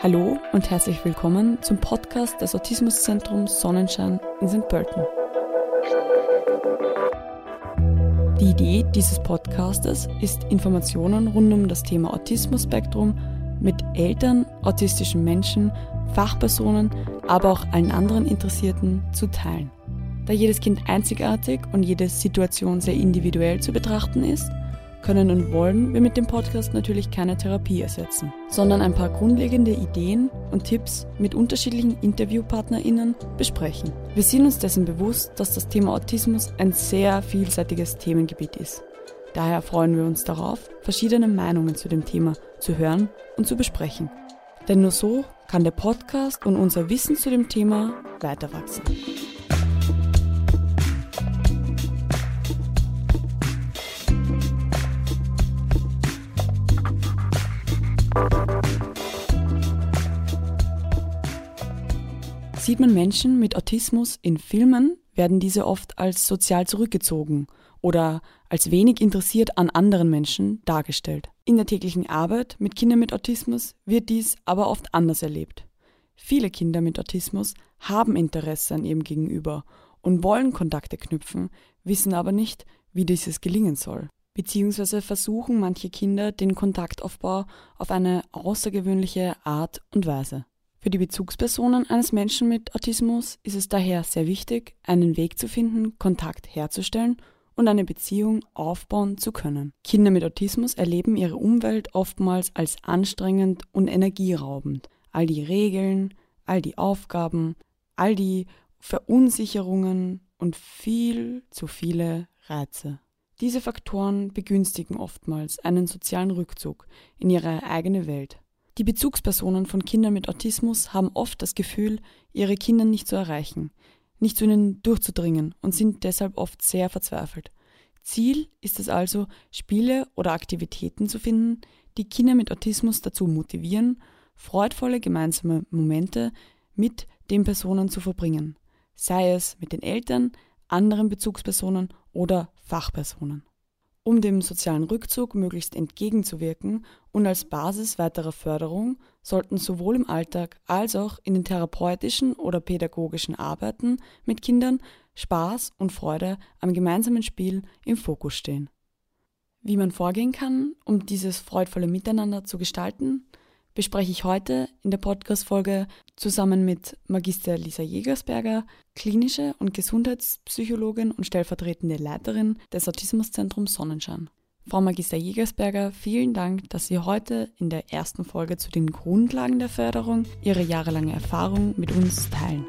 Hallo und herzlich willkommen zum Podcast des Autismuszentrums Sonnenschein in St. Pölten. Die Idee dieses Podcastes ist, Informationen rund um das Thema Autismus-Spektrum mit Eltern, autistischen Menschen, Fachpersonen, aber auch allen anderen Interessierten zu teilen. Da jedes Kind einzigartig und jede Situation sehr individuell zu betrachten ist, können und wollen wir mit dem Podcast natürlich keine Therapie ersetzen, sondern ein paar grundlegende Ideen und Tipps mit unterschiedlichen InterviewpartnerInnen besprechen. Wir sind uns dessen bewusst, dass das Thema Autismus ein sehr vielseitiges Themengebiet ist. Daher freuen wir uns darauf, verschiedene Meinungen zu dem Thema zu hören und zu besprechen. Denn nur so kann der Podcast und unser Wissen zu dem Thema weiter Sieht man Menschen mit Autismus in Filmen, werden diese oft als sozial zurückgezogen oder als wenig interessiert an anderen Menschen dargestellt. In der täglichen Arbeit mit Kindern mit Autismus wird dies aber oft anders erlebt. Viele Kinder mit Autismus haben Interesse an ihrem Gegenüber und wollen Kontakte knüpfen, wissen aber nicht, wie dieses gelingen soll. Beziehungsweise versuchen manche Kinder den Kontaktaufbau auf eine außergewöhnliche Art und Weise. Für die Bezugspersonen eines Menschen mit Autismus ist es daher sehr wichtig, einen Weg zu finden, Kontakt herzustellen und eine Beziehung aufbauen zu können. Kinder mit Autismus erleben ihre Umwelt oftmals als anstrengend und energieraubend. All die Regeln, all die Aufgaben, all die Verunsicherungen und viel zu viele Reize. Diese Faktoren begünstigen oftmals einen sozialen Rückzug in ihre eigene Welt. Die Bezugspersonen von Kindern mit Autismus haben oft das Gefühl, ihre Kinder nicht zu erreichen, nicht zu ihnen durchzudringen und sind deshalb oft sehr verzweifelt. Ziel ist es also, Spiele oder Aktivitäten zu finden, die Kinder mit Autismus dazu motivieren, freudvolle gemeinsame Momente mit den Personen zu verbringen, sei es mit den Eltern, anderen Bezugspersonen oder Fachpersonen. Um dem sozialen Rückzug möglichst entgegenzuwirken und als Basis weiterer Förderung sollten sowohl im Alltag als auch in den therapeutischen oder pädagogischen Arbeiten mit Kindern Spaß und Freude am gemeinsamen Spiel im Fokus stehen. Wie man vorgehen kann, um dieses freudvolle Miteinander zu gestalten, bespreche ich heute in der Podcast-Folge zusammen mit Magister Lisa Jägersberger, klinische und Gesundheitspsychologin und stellvertretende Leiterin des Autismuszentrums Sonnenschein. Frau Magister Jägersberger, vielen Dank, dass Sie heute in der ersten Folge zu den Grundlagen der Förderung Ihre jahrelange Erfahrung mit uns teilen.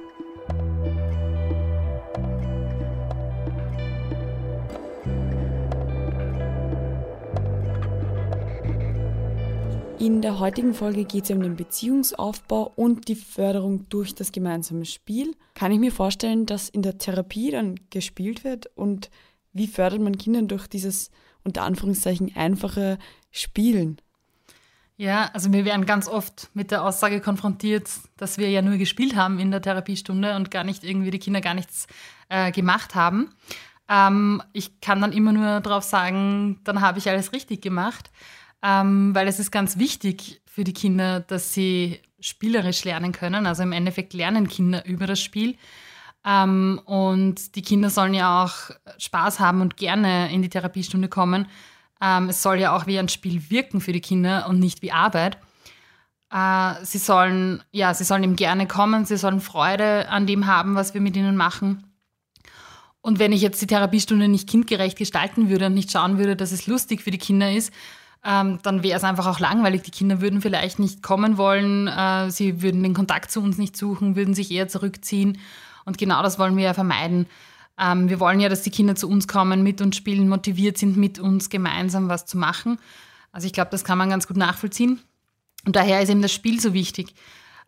In der heutigen Folge geht es um den Beziehungsaufbau und die Förderung durch das gemeinsame Spiel. Kann ich mir vorstellen, dass in der Therapie dann gespielt wird und wie fördert man Kinder durch dieses unter Anführungszeichen einfache Spielen? Ja, also wir werden ganz oft mit der Aussage konfrontiert, dass wir ja nur gespielt haben in der Therapiestunde und gar nicht irgendwie die Kinder gar nichts äh, gemacht haben. Ähm, ich kann dann immer nur darauf sagen, dann habe ich alles richtig gemacht ähm, weil es ist ganz wichtig für die Kinder, dass sie spielerisch lernen können. Also im Endeffekt lernen Kinder über das Spiel. Ähm, und die Kinder sollen ja auch Spaß haben und gerne in die Therapiestunde kommen. Ähm, es soll ja auch wie ein Spiel wirken für die Kinder und nicht wie Arbeit. Äh, sie sollen, ja, sie sollen eben gerne kommen, sie sollen Freude an dem haben, was wir mit ihnen machen. Und wenn ich jetzt die Therapiestunde nicht kindgerecht gestalten würde und nicht schauen würde, dass es lustig für die Kinder ist, ähm, dann wäre es einfach auch langweilig. Die Kinder würden vielleicht nicht kommen wollen, äh, sie würden den Kontakt zu uns nicht suchen, würden sich eher zurückziehen. Und genau das wollen wir ja vermeiden. Ähm, wir wollen ja, dass die Kinder zu uns kommen, mit uns spielen, motiviert sind, mit uns gemeinsam was zu machen. Also ich glaube, das kann man ganz gut nachvollziehen. Und daher ist eben das Spiel so wichtig.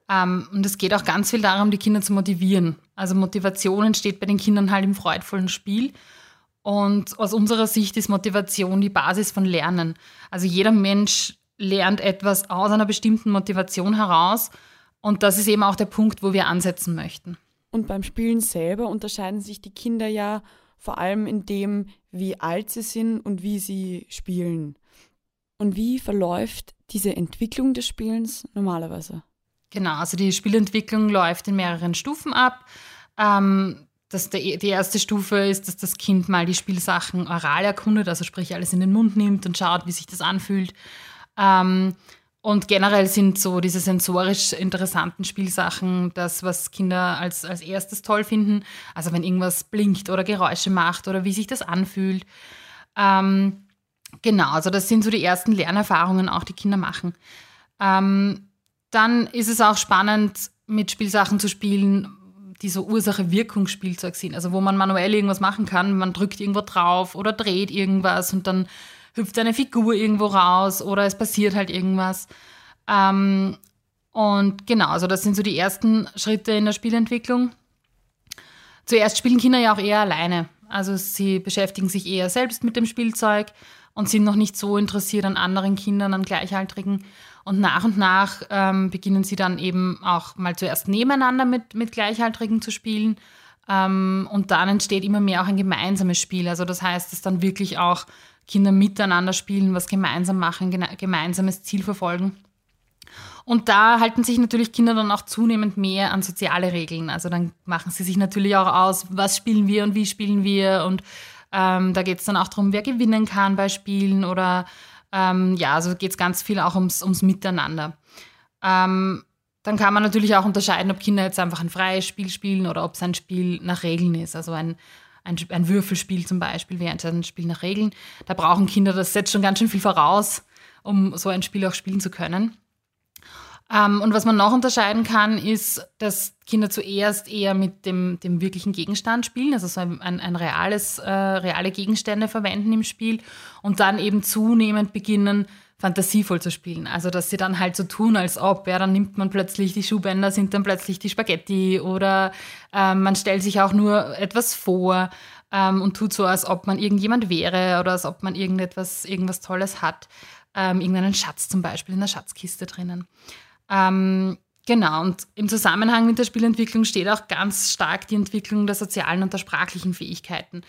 Ähm, und es geht auch ganz viel darum, die Kinder zu motivieren. Also Motivation entsteht bei den Kindern halt im freudvollen Spiel. Und aus unserer Sicht ist Motivation die Basis von Lernen. Also jeder Mensch lernt etwas aus einer bestimmten Motivation heraus. Und das ist eben auch der Punkt, wo wir ansetzen möchten. Und beim Spielen selber unterscheiden sich die Kinder ja vor allem in dem, wie alt sie sind und wie sie spielen. Und wie verläuft diese Entwicklung des Spielens normalerweise? Genau, also die Spielentwicklung läuft in mehreren Stufen ab. Ähm, das, die erste Stufe ist, dass das Kind mal die Spielsachen oral erkundet, also sprich alles in den Mund nimmt und schaut, wie sich das anfühlt. Ähm, und generell sind so diese sensorisch interessanten Spielsachen das, was Kinder als, als erstes toll finden. Also wenn irgendwas blinkt oder Geräusche macht oder wie sich das anfühlt. Ähm, genau, also das sind so die ersten Lernerfahrungen auch, die Kinder machen. Ähm, dann ist es auch spannend, mit Spielsachen zu spielen, die so Ursache-Wirkungsspielzeug sind. Also wo man manuell irgendwas machen kann. Man drückt irgendwo drauf oder dreht irgendwas und dann hüpft eine Figur irgendwo raus oder es passiert halt irgendwas. Ähm, und genau, also das sind so die ersten Schritte in der Spielentwicklung. Zuerst spielen Kinder ja auch eher alleine. Also sie beschäftigen sich eher selbst mit dem Spielzeug und sind noch nicht so interessiert an anderen Kindern, an Gleichaltrigen. Und nach und nach ähm, beginnen sie dann eben auch mal zuerst nebeneinander mit, mit Gleichaltrigen zu spielen. Ähm, und dann entsteht immer mehr auch ein gemeinsames Spiel. Also das heißt, dass dann wirklich auch Kinder miteinander spielen, was gemeinsam machen, gemeinsames Ziel verfolgen. Und da halten sich natürlich Kinder dann auch zunehmend mehr an soziale Regeln. Also dann machen sie sich natürlich auch aus, was spielen wir und wie spielen wir. Und ähm, da geht es dann auch darum, wer gewinnen kann bei Spielen oder ähm, ja, also geht es ganz viel auch ums, ums Miteinander. Ähm, dann kann man natürlich auch unterscheiden, ob Kinder jetzt einfach ein freies Spiel spielen oder ob es ein Spiel nach Regeln ist. Also ein, ein, ein Würfelspiel zum Beispiel wäre ein Spiel nach Regeln. Da brauchen Kinder, das setzt schon ganz schön viel voraus, um so ein Spiel auch spielen zu können. Ähm, und was man noch unterscheiden kann, ist, dass Kinder zuerst eher mit dem, dem wirklichen Gegenstand spielen, also so ein, ein reales, äh, reale Gegenstände verwenden im Spiel und dann eben zunehmend beginnen, fantasievoll zu spielen. Also, dass sie dann halt so tun, als ob, ja, dann nimmt man plötzlich die Schuhbänder, sind dann plötzlich die Spaghetti oder ähm, man stellt sich auch nur etwas vor ähm, und tut so, als ob man irgendjemand wäre oder als ob man irgendetwas, irgendwas Tolles hat. Ähm, irgendeinen Schatz zum Beispiel in der Schatzkiste drinnen. Ähm, genau, und im Zusammenhang mit der Spielentwicklung steht auch ganz stark die Entwicklung der sozialen und der sprachlichen Fähigkeiten.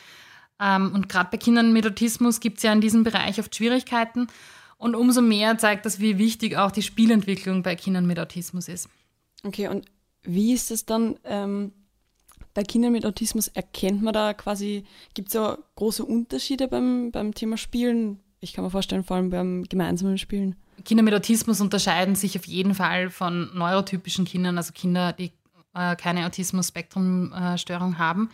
Ähm, und gerade bei Kindern mit Autismus gibt es ja in diesem Bereich oft Schwierigkeiten. Und umso mehr zeigt das, wie wichtig auch die Spielentwicklung bei Kindern mit Autismus ist. Okay, und wie ist es dann ähm, bei Kindern mit Autismus? Erkennt man da quasi, gibt es ja große Unterschiede beim, beim Thema Spielen? Ich kann mir vorstellen, vor allem beim gemeinsamen Spielen. Kinder mit Autismus unterscheiden sich auf jeden Fall von neurotypischen Kindern, also Kinder, die äh, keine Autismus-Spektrum-Störung haben.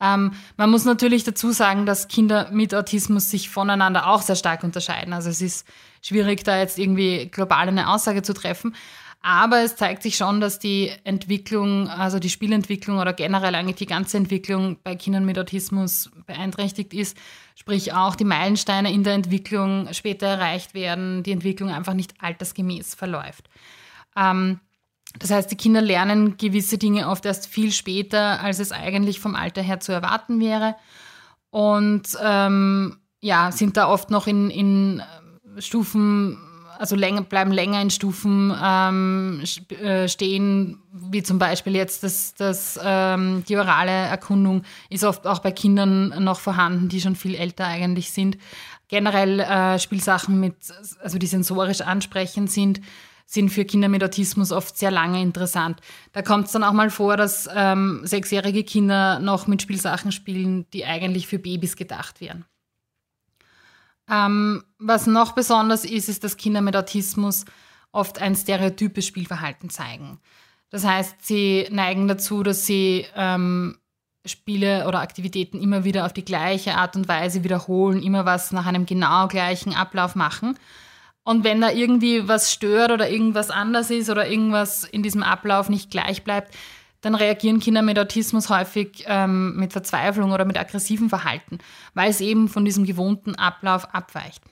Ähm, man muss natürlich dazu sagen, dass Kinder mit Autismus sich voneinander auch sehr stark unterscheiden. Also es ist schwierig, da jetzt irgendwie global eine Aussage zu treffen. Aber es zeigt sich schon, dass die Entwicklung, also die Spielentwicklung oder generell eigentlich die ganze Entwicklung bei Kindern mit Autismus beeinträchtigt ist. Sprich auch die Meilensteine in der Entwicklung später erreicht werden, die Entwicklung einfach nicht altersgemäß verläuft. Ähm, das heißt, die Kinder lernen gewisse Dinge oft erst viel später, als es eigentlich vom Alter her zu erwarten wäre. Und ähm, ja, sind da oft noch in, in Stufen also länger, bleiben länger in Stufen ähm, äh, stehen, wie zum Beispiel jetzt das, das, ähm, die orale Erkundung ist oft auch bei Kindern noch vorhanden, die schon viel älter eigentlich sind. Generell äh, Spielsachen mit, also die sensorisch ansprechend sind, sind für Kinder mit Autismus oft sehr lange interessant. Da kommt es dann auch mal vor, dass ähm, sechsjährige Kinder noch mit Spielsachen spielen, die eigentlich für Babys gedacht wären. Ähm, was noch besonders ist, ist, dass Kinder mit Autismus oft ein stereotypes Spielverhalten zeigen. Das heißt, sie neigen dazu, dass sie ähm, Spiele oder Aktivitäten immer wieder auf die gleiche Art und Weise wiederholen, immer was nach einem genau gleichen Ablauf machen. Und wenn da irgendwie was stört oder irgendwas anders ist oder irgendwas in diesem Ablauf nicht gleich bleibt, dann reagieren Kinder mit Autismus häufig ähm, mit Verzweiflung oder mit aggressivem Verhalten, weil es eben von diesem gewohnten Ablauf abweicht.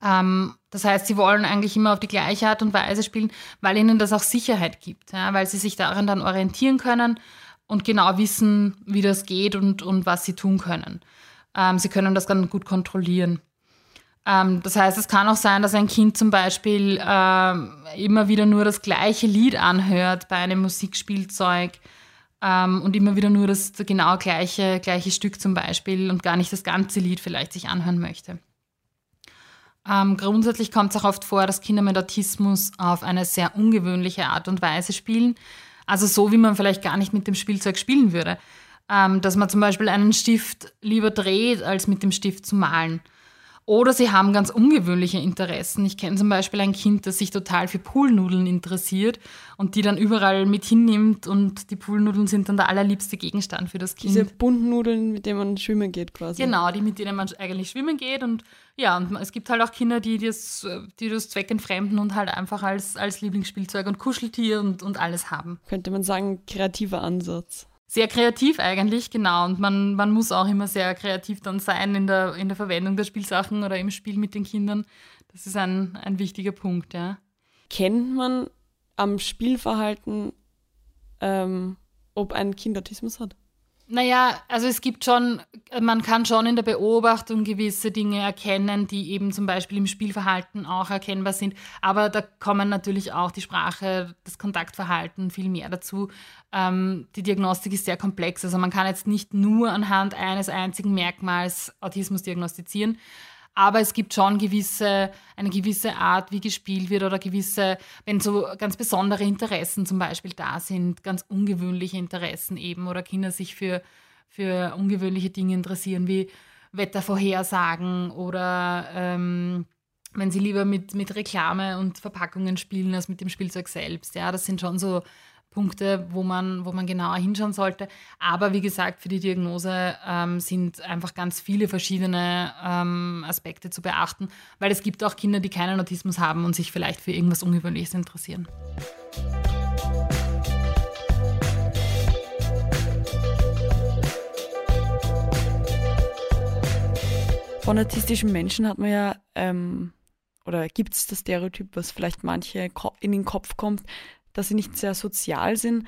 Ähm, das heißt, sie wollen eigentlich immer auf die gleiche Art und Weise spielen, weil ihnen das auch Sicherheit gibt, ja, weil sie sich daran dann orientieren können und genau wissen, wie das geht und, und was sie tun können. Ähm, sie können das dann gut kontrollieren. Ähm, das heißt, es kann auch sein, dass ein Kind zum Beispiel ähm, immer wieder nur das gleiche Lied anhört bei einem Musikspielzeug ähm, und immer wieder nur das genau gleiche, gleiche Stück zum Beispiel und gar nicht das ganze Lied vielleicht sich anhören möchte. Ähm, grundsätzlich kommt es auch oft vor, dass Kinder mit Autismus auf eine sehr ungewöhnliche Art und Weise spielen. Also so, wie man vielleicht gar nicht mit dem Spielzeug spielen würde. Ähm, dass man zum Beispiel einen Stift lieber dreht, als mit dem Stift zu malen. Oder sie haben ganz ungewöhnliche Interessen. Ich kenne zum Beispiel ein Kind, das sich total für Poolnudeln interessiert und die dann überall mit hinnimmt und die Poolnudeln sind dann der allerliebste Gegenstand für das Kind. Diese bunten Nudeln, mit denen man schwimmen geht quasi. Genau, die mit denen man eigentlich schwimmen geht und ja, und es gibt halt auch Kinder, die das, die das zweckentfremden und halt einfach als, als Lieblingsspielzeug und Kuscheltier und, und alles haben. Könnte man sagen, kreativer Ansatz sehr kreativ eigentlich, genau. Und man, man muss auch immer sehr kreativ dann sein in der, in der Verwendung der Spielsachen oder im Spiel mit den Kindern. Das ist ein, ein wichtiger Punkt, ja. Kennt man am Spielverhalten, ähm, ob ein Kind Autismus hat? Naja, also es gibt schon, man kann schon in der Beobachtung gewisse Dinge erkennen, die eben zum Beispiel im Spielverhalten auch erkennbar sind. Aber da kommen natürlich auch die Sprache, das Kontaktverhalten viel mehr dazu. Ähm, die Diagnostik ist sehr komplex. Also man kann jetzt nicht nur anhand eines einzigen Merkmals Autismus diagnostizieren. Aber es gibt schon gewisse, eine gewisse Art, wie gespielt wird oder gewisse, wenn so ganz besondere Interessen zum Beispiel da sind, ganz ungewöhnliche Interessen eben oder Kinder sich für, für ungewöhnliche Dinge interessieren, wie Wettervorhersagen oder ähm, wenn sie lieber mit, mit Reklame und Verpackungen spielen als mit dem Spielzeug selbst. Ja, das sind schon so Punkte, wo man, wo man genauer hinschauen sollte. Aber wie gesagt, für die Diagnose ähm, sind einfach ganz viele verschiedene ähm, Aspekte zu beachten, weil es gibt auch Kinder, die keinen Autismus haben und sich vielleicht für irgendwas Ungewöhnliches interessieren. Von autistischen Menschen hat man ja, ähm, oder gibt es das Stereotyp, was vielleicht manche in den Kopf kommt, dass sie nicht sehr sozial sind,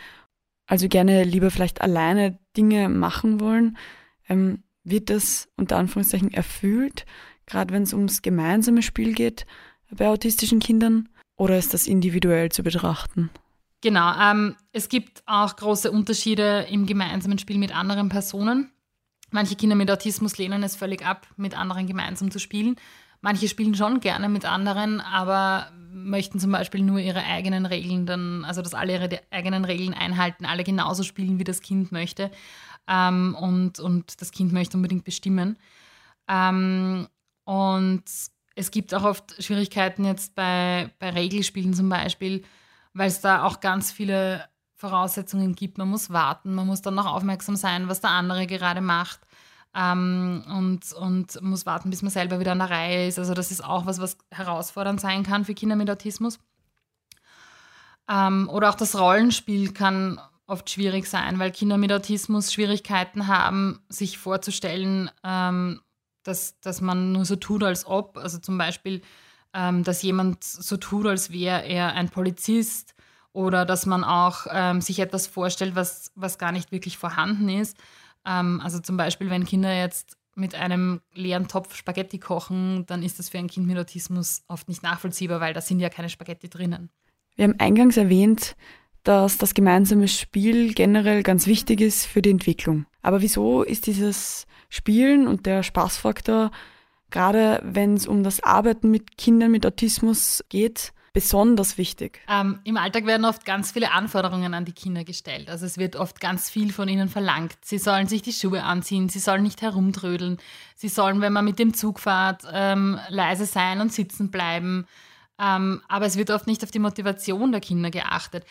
also gerne lieber vielleicht alleine Dinge machen wollen, ähm, wird das unter Anführungszeichen erfüllt, gerade wenn es ums gemeinsame Spiel geht bei autistischen Kindern, oder ist das individuell zu betrachten? Genau, ähm, es gibt auch große Unterschiede im gemeinsamen Spiel mit anderen Personen. Manche Kinder mit Autismus lehnen es völlig ab, mit anderen gemeinsam zu spielen. Manche spielen schon gerne mit anderen, aber möchten zum Beispiel nur ihre eigenen Regeln dann, also dass alle ihre eigenen Regeln einhalten, alle genauso spielen, wie das Kind möchte. Ähm, und, und das Kind möchte unbedingt bestimmen. Ähm, und es gibt auch oft Schwierigkeiten jetzt bei, bei Regelspielen zum Beispiel, weil es da auch ganz viele Voraussetzungen gibt. Man muss warten, man muss dann noch aufmerksam sein, was der andere gerade macht ähm, und, und muss warten, bis man selber wieder an der Reihe ist. Also das ist auch was, was herausfordernd sein kann für Kinder mit Autismus. Ähm, oder auch das Rollenspiel kann oft schwierig sein, weil Kinder mit Autismus Schwierigkeiten haben, sich vorzustellen, ähm, dass, dass man nur so tut, als ob. Also zum Beispiel, ähm, dass jemand so tut, als wäre er ein Polizist oder dass man auch ähm, sich etwas vorstellt, was, was gar nicht wirklich vorhanden ist. Ähm, also zum Beispiel, wenn Kinder jetzt mit einem leeren Topf Spaghetti kochen, dann ist das für ein Kind mit Autismus oft nicht nachvollziehbar, weil da sind ja keine Spaghetti drinnen. Wir haben eingangs erwähnt, dass das gemeinsame Spiel generell ganz wichtig ist für die Entwicklung. Aber wieso ist dieses Spielen und der Spaßfaktor, gerade wenn es um das Arbeiten mit Kindern mit Autismus geht, besonders wichtig? Ähm, Im Alltag werden oft ganz viele Anforderungen an die Kinder gestellt. Also es wird oft ganz viel von ihnen verlangt. Sie sollen sich die Schuhe anziehen, sie sollen nicht herumtrödeln, sie sollen, wenn man mit dem Zug fährt, ähm, leise sein und sitzen bleiben. Ähm, aber es wird oft nicht auf die Motivation der Kinder geachtet.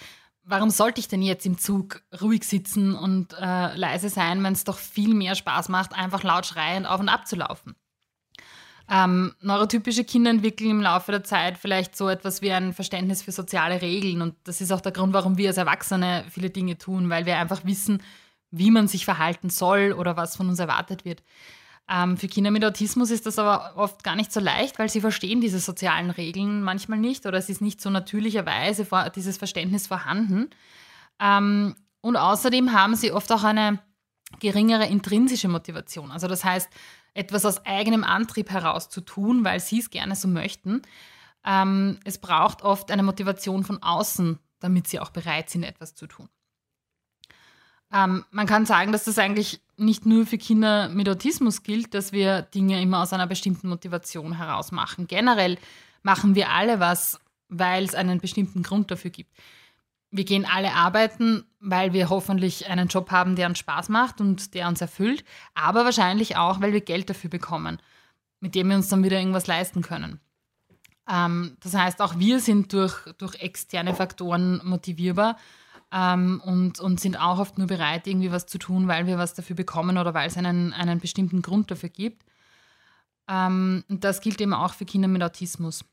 Warum sollte ich denn jetzt im Zug ruhig sitzen und äh, leise sein, wenn es doch viel mehr Spaß macht, einfach laut schreiend auf und ab zu laufen? Ähm, neurotypische Kinder entwickeln im Laufe der Zeit vielleicht so etwas wie ein Verständnis für soziale Regeln. Und das ist auch der Grund, warum wir als Erwachsene viele Dinge tun, weil wir einfach wissen, wie man sich verhalten soll oder was von uns erwartet wird. Ähm, für Kinder mit Autismus ist das aber oft gar nicht so leicht, weil sie verstehen diese sozialen Regeln manchmal nicht oder es ist nicht so natürlicherweise dieses Verständnis vorhanden. Ähm, und außerdem haben sie oft auch eine geringere intrinsische Motivation. Also das heißt, etwas aus eigenem Antrieb heraus zu tun, weil sie es gerne so möchten. Ähm, es braucht oft eine Motivation von außen, damit sie auch bereit sind, etwas zu tun. Ähm, man kann sagen, dass das eigentlich nicht nur für Kinder mit Autismus gilt, dass wir Dinge immer aus einer bestimmten Motivation heraus machen. Generell machen wir alle was, weil es einen bestimmten Grund dafür gibt. Wir gehen alle arbeiten, weil wir hoffentlich einen Job haben, der uns Spaß macht und der uns erfüllt, aber wahrscheinlich auch, weil wir Geld dafür bekommen, mit dem wir uns dann wieder irgendwas leisten können. Ähm, das heißt, auch wir sind durch, durch externe Faktoren motivierbar ähm, und, und sind auch oft nur bereit, irgendwie was zu tun, weil wir was dafür bekommen oder weil es einen, einen bestimmten Grund dafür gibt. Ähm, und das gilt eben auch für Kinder mit Autismus.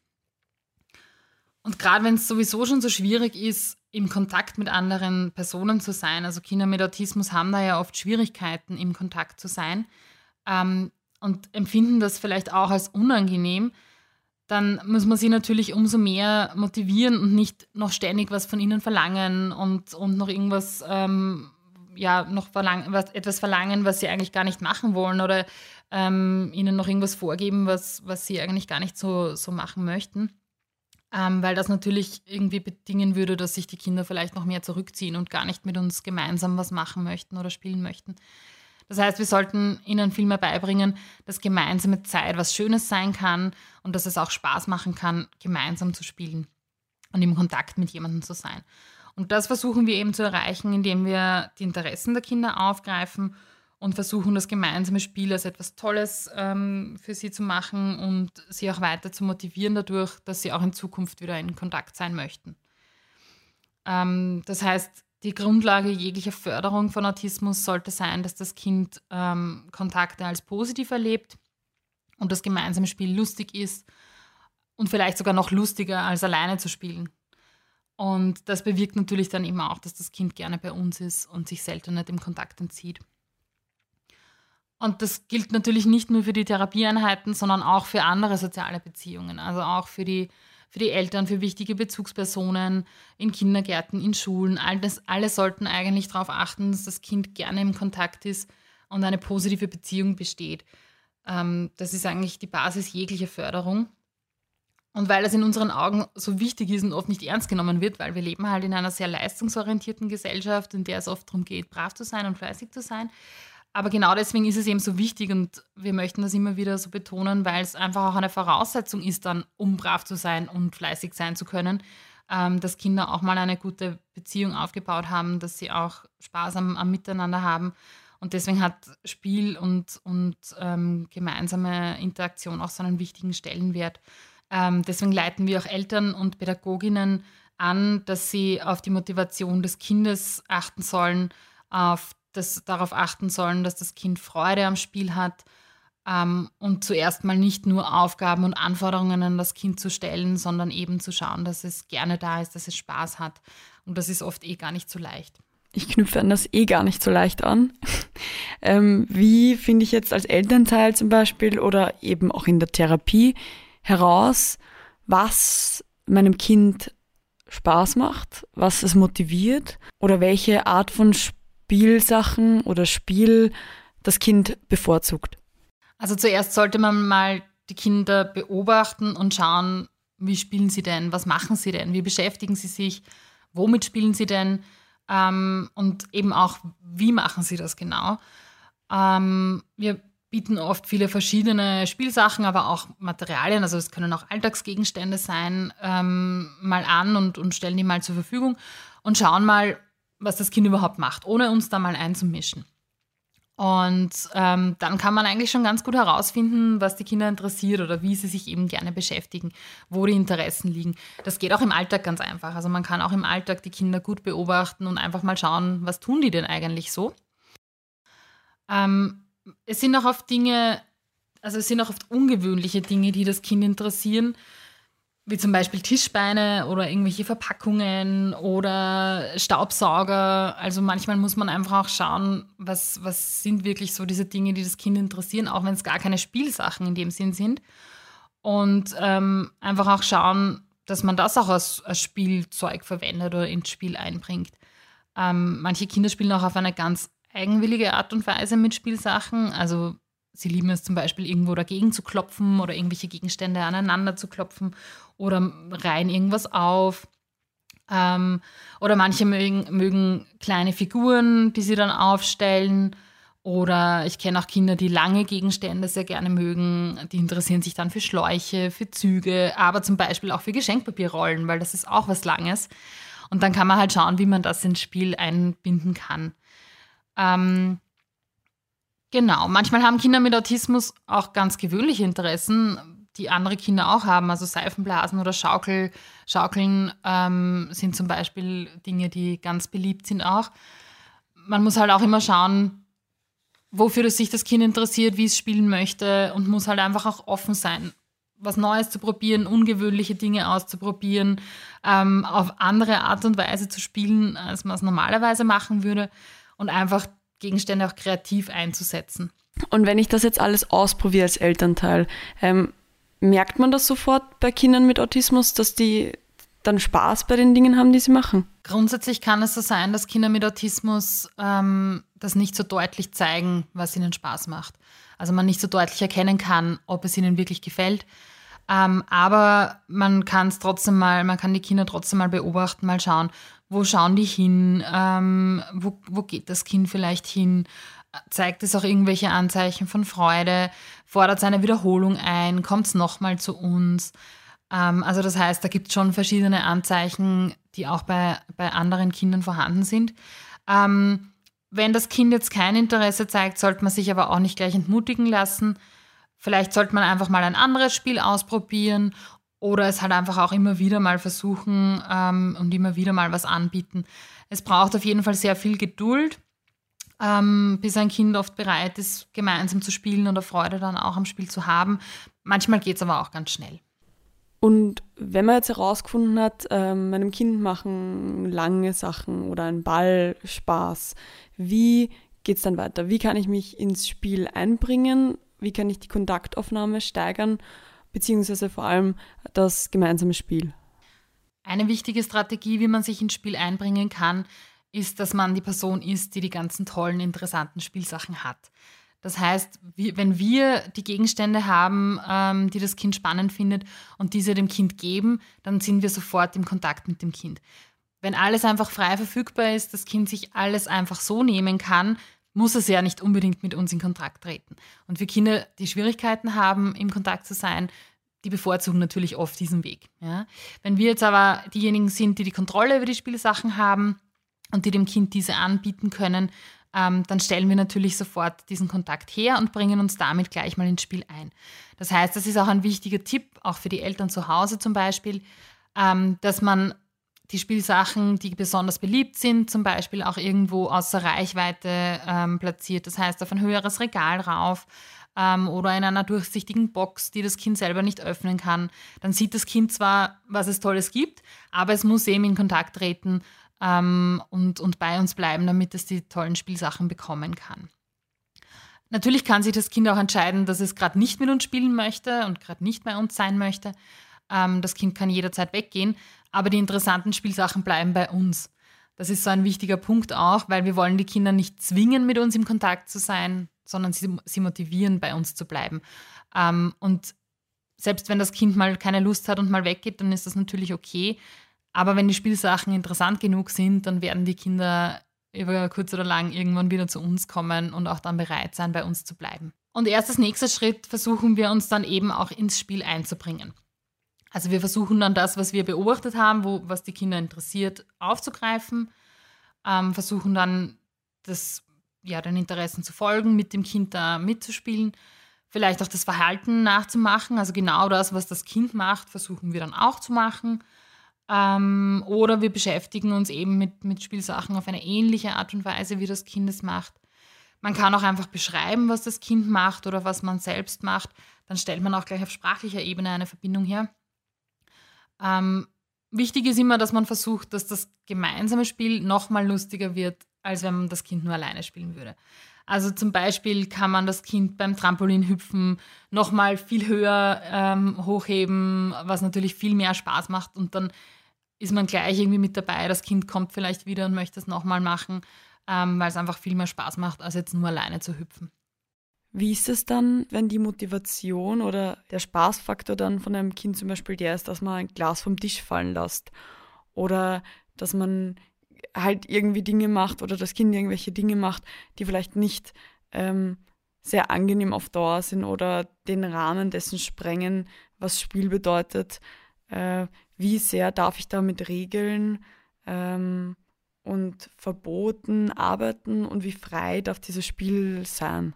Und gerade wenn es sowieso schon so schwierig ist, im Kontakt mit anderen Personen zu sein, also Kinder mit Autismus haben da ja oft Schwierigkeiten, im Kontakt zu sein ähm, und empfinden das vielleicht auch als unangenehm, dann muss man sie natürlich umso mehr motivieren und nicht noch ständig was von ihnen verlangen und, und noch irgendwas, ähm, ja, noch verlang was, etwas verlangen, was sie eigentlich gar nicht machen wollen oder ähm, ihnen noch irgendwas vorgeben, was, was sie eigentlich gar nicht so, so machen möchten. Ähm, weil das natürlich irgendwie bedingen würde, dass sich die Kinder vielleicht noch mehr zurückziehen und gar nicht mit uns gemeinsam was machen möchten oder spielen möchten. Das heißt, wir sollten ihnen viel mehr beibringen, dass gemeinsame Zeit was Schönes sein kann und dass es auch Spaß machen kann, gemeinsam zu spielen und im Kontakt mit jemandem zu sein. Und das versuchen wir eben zu erreichen, indem wir die Interessen der Kinder aufgreifen und versuchen, das gemeinsame Spiel als etwas Tolles ähm, für sie zu machen und sie auch weiter zu motivieren dadurch, dass sie auch in Zukunft wieder in Kontakt sein möchten. Ähm, das heißt, die Grundlage jeglicher Förderung von Autismus sollte sein, dass das Kind ähm, Kontakte als positiv erlebt und das gemeinsame Spiel lustig ist und vielleicht sogar noch lustiger als alleine zu spielen. Und das bewirkt natürlich dann eben auch, dass das Kind gerne bei uns ist und sich selten nicht im Kontakt entzieht. Und das gilt natürlich nicht nur für die Therapieeinheiten, sondern auch für andere soziale Beziehungen, also auch für die für die Eltern, für wichtige Bezugspersonen in Kindergärten, in Schulen. All das, alle sollten eigentlich darauf achten, dass das Kind gerne im Kontakt ist und eine positive Beziehung besteht. Ähm, das ist eigentlich die Basis jeglicher Förderung. Und weil es in unseren Augen so wichtig ist und oft nicht ernst genommen wird, weil wir leben halt in einer sehr leistungsorientierten Gesellschaft, in der es oft darum geht, brav zu sein und fleißig zu sein, aber genau deswegen ist es eben so wichtig und wir möchten das immer wieder so betonen, weil es einfach auch eine Voraussetzung ist, dann um brav zu sein und fleißig sein zu können, ähm, dass Kinder auch mal eine gute Beziehung aufgebaut haben, dass sie auch Spaß am, am Miteinander haben. Und deswegen hat Spiel und, und ähm, gemeinsame Interaktion auch so einen wichtigen Stellenwert. Ähm, deswegen leiten wir auch Eltern und Pädagoginnen an, dass sie auf die Motivation des Kindes achten sollen, auf das, darauf achten sollen, dass das Kind Freude am Spiel hat ähm, und zuerst mal nicht nur Aufgaben und Anforderungen an das Kind zu stellen, sondern eben zu schauen, dass es gerne da ist, dass es Spaß hat. Und das ist oft eh gar nicht so leicht. Ich knüpfe an das eh gar nicht so leicht an. ähm, wie finde ich jetzt als Elternteil zum Beispiel oder eben auch in der Therapie heraus, was meinem Kind Spaß macht, was es motiviert oder welche Art von Spiel Spielsachen oder Spiel das Kind bevorzugt? Also zuerst sollte man mal die Kinder beobachten und schauen, wie spielen sie denn, was machen sie denn, wie beschäftigen sie sich, womit spielen sie denn? Ähm, und eben auch, wie machen sie das genau. Ähm, wir bieten oft viele verschiedene Spielsachen, aber auch Materialien, also es können auch Alltagsgegenstände sein, ähm, mal an und, und stellen die mal zur Verfügung und schauen mal, was das Kind überhaupt macht, ohne uns da mal einzumischen. Und ähm, dann kann man eigentlich schon ganz gut herausfinden, was die Kinder interessiert oder wie sie sich eben gerne beschäftigen, wo die Interessen liegen. Das geht auch im Alltag ganz einfach. Also man kann auch im Alltag die Kinder gut beobachten und einfach mal schauen, was tun die denn eigentlich so. Ähm, es sind auch oft Dinge, also es sind auch oft ungewöhnliche Dinge, die das Kind interessieren wie zum Beispiel Tischbeine oder irgendwelche Verpackungen oder Staubsauger. Also manchmal muss man einfach auch schauen, was, was sind wirklich so diese Dinge, die das Kind interessieren, auch wenn es gar keine Spielsachen in dem Sinn sind. Und ähm, einfach auch schauen, dass man das auch als, als Spielzeug verwendet oder ins Spiel einbringt. Ähm, manche Kinder spielen auch auf eine ganz eigenwillige Art und Weise mit Spielsachen. Also Sie lieben es zum Beispiel irgendwo dagegen zu klopfen oder irgendwelche Gegenstände aneinander zu klopfen oder reihen irgendwas auf. Ähm, oder manche mögen, mögen kleine Figuren, die sie dann aufstellen Oder ich kenne auch Kinder, die lange Gegenstände sehr gerne mögen. Die interessieren sich dann für Schläuche, für Züge, aber zum Beispiel auch für Geschenkpapierrollen, weil das ist auch was Langes. Und dann kann man halt schauen, wie man das ins Spiel einbinden kann. Ähm, genau, manchmal haben Kinder mit Autismus auch ganz gewöhnliche Interessen, die andere Kinder auch haben. Also Seifenblasen oder Schaukel, Schaukeln ähm, sind zum Beispiel Dinge, die ganz beliebt sind auch. Man muss halt auch immer schauen, wofür sich das Kind interessiert, wie es spielen möchte und muss halt einfach auch offen sein, was Neues zu probieren, ungewöhnliche Dinge auszuprobieren, ähm, auf andere Art und Weise zu spielen, als man es normalerweise machen würde und einfach Gegenstände auch kreativ einzusetzen. Und wenn ich das jetzt alles ausprobiere als Elternteil, ähm, merkt man das sofort bei Kindern mit Autismus, dass die dann Spaß bei den Dingen haben, die sie machen? Grundsätzlich kann es so sein, dass Kinder mit Autismus ähm, das nicht so deutlich zeigen, was ihnen Spaß macht. Also man nicht so deutlich erkennen kann, ob es ihnen wirklich gefällt. Ähm, aber man kann es trotzdem mal, man kann die Kinder trotzdem mal beobachten, mal schauen, wo schauen die hin, ähm, wo, wo geht das Kind vielleicht hin, zeigt es auch irgendwelche Anzeichen von Freude, fordert es eine Wiederholung ein, kommt es nochmal zu uns. Ähm, also das heißt, da gibt es schon verschiedene Anzeichen, die auch bei, bei anderen Kindern vorhanden sind. Ähm, wenn das Kind jetzt kein Interesse zeigt, sollte man sich aber auch nicht gleich entmutigen lassen. Vielleicht sollte man einfach mal ein anderes Spiel ausprobieren oder es halt einfach auch immer wieder mal versuchen ähm, und immer wieder mal was anbieten. Es braucht auf jeden Fall sehr viel Geduld, ähm, bis ein Kind oft bereit ist, gemeinsam zu spielen oder Freude dann auch am Spiel zu haben. Manchmal geht es aber auch ganz schnell. Und wenn man jetzt herausgefunden hat, äh, meinem Kind machen lange Sachen oder ein Ball Spaß, wie geht es dann weiter? Wie kann ich mich ins Spiel einbringen? Wie kann ich die Kontaktaufnahme steigern? Beziehungsweise vor allem das gemeinsame Spiel. Eine wichtige Strategie, wie man sich ins Spiel einbringen kann, ist, dass man die Person ist, die die ganzen tollen, interessanten Spielsachen hat. Das heißt, wenn wir die Gegenstände haben, ähm, die das Kind spannend findet und diese dem Kind geben, dann sind wir sofort im Kontakt mit dem Kind. Wenn alles einfach frei verfügbar ist, das Kind sich alles einfach so nehmen kann, muss es ja nicht unbedingt mit uns in Kontakt treten. Und für Kinder, die Schwierigkeiten haben, im Kontakt zu sein, die bevorzugen natürlich oft diesen Weg. Ja? Wenn wir jetzt aber diejenigen sind, die die Kontrolle über die Spielsachen haben und die dem Kind diese anbieten können, ähm, dann stellen wir natürlich sofort diesen Kontakt her und bringen uns damit gleich mal ins Spiel ein. Das heißt, das ist auch ein wichtiger Tipp, auch für die Eltern zu Hause zum Beispiel, ähm, dass man die Spielsachen, die besonders beliebt sind, zum Beispiel auch irgendwo außer Reichweite ähm, platziert. Das heißt, auf ein höheres Regal rauf ähm, oder in einer durchsichtigen Box, die das Kind selber nicht öffnen kann. Dann sieht das Kind zwar, was es Tolles gibt, aber es muss eben in Kontakt treten ähm, und, und bei uns bleiben, damit es die tollen Spielsachen bekommen kann. Natürlich kann sich das Kind auch entscheiden, dass es gerade nicht mit uns spielen möchte und gerade nicht bei uns sein möchte. Ähm, das Kind kann jederzeit weggehen, aber die interessanten Spielsachen bleiben bei uns. Das ist so ein wichtiger Punkt auch, weil wir wollen die Kinder nicht zwingen, mit uns im Kontakt zu sein, sondern sie, sie motivieren, bei uns zu bleiben. Ähm, und selbst wenn das Kind mal keine Lust hat und mal weggeht, dann ist das natürlich okay. Aber wenn die Spielsachen interessant genug sind, dann werden die Kinder über kurz oder lang irgendwann wieder zu uns kommen und auch dann bereit sein, bei uns zu bleiben. Und erst als nächster Schritt versuchen wir uns dann eben auch ins Spiel einzubringen. Also wir versuchen dann das, was wir beobachtet haben, wo, was die Kinder interessiert, aufzugreifen, ähm, versuchen dann das, ja, den Interessen zu folgen, mit dem Kind da mitzuspielen, vielleicht auch das Verhalten nachzumachen, also genau das, was das Kind macht, versuchen wir dann auch zu machen ähm, oder wir beschäftigen uns eben mit, mit Spielsachen auf eine ähnliche Art und Weise, wie das Kind es macht. Man kann auch einfach beschreiben, was das Kind macht oder was man selbst macht. Dann stellt man auch gleich auf sprachlicher Ebene eine Verbindung her. Ähm, wichtig ist immer, dass man versucht, dass das gemeinsame Spiel noch mal lustiger wird, als wenn man das Kind nur alleine spielen würde. Also zum Beispiel kann man das Kind beim Trampolinhüpfen nochmal viel höher ähm, hochheben, was natürlich viel mehr Spaß macht und dann ist man gleich irgendwie mit dabei. Das Kind kommt vielleicht wieder und möchte es nochmal machen, ähm, weil es einfach viel mehr Spaß macht, als jetzt nur alleine zu hüpfen. Wie ist es dann, wenn die Motivation oder der Spaßfaktor dann von einem Kind zum Beispiel der ist, dass man ein Glas vom Tisch fallen lässt oder dass man halt irgendwie Dinge macht oder das Kind irgendwelche Dinge macht, die vielleicht nicht ähm, sehr angenehm auf Dauer sind oder den Rahmen dessen sprengen, was Spiel bedeutet. Äh, wie sehr darf ich da mit Regeln ähm, und Verboten arbeiten und wie frei darf dieses Spiel sein?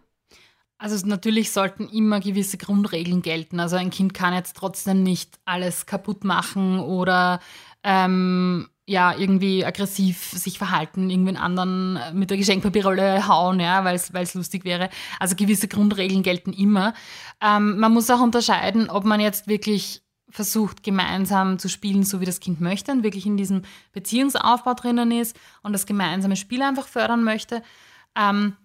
Also natürlich sollten immer gewisse Grundregeln gelten. Also ein Kind kann jetzt trotzdem nicht alles kaputt machen oder ähm, ja, irgendwie aggressiv sich verhalten, irgendwen anderen mit der Geschenkpapierrolle hauen, ja, weil es lustig wäre. Also gewisse Grundregeln gelten immer. Ähm, man muss auch unterscheiden, ob man jetzt wirklich versucht, gemeinsam zu spielen, so wie das Kind möchte und wirklich in diesem Beziehungsaufbau drinnen ist und das gemeinsame Spiel einfach fördern möchte. Ähm,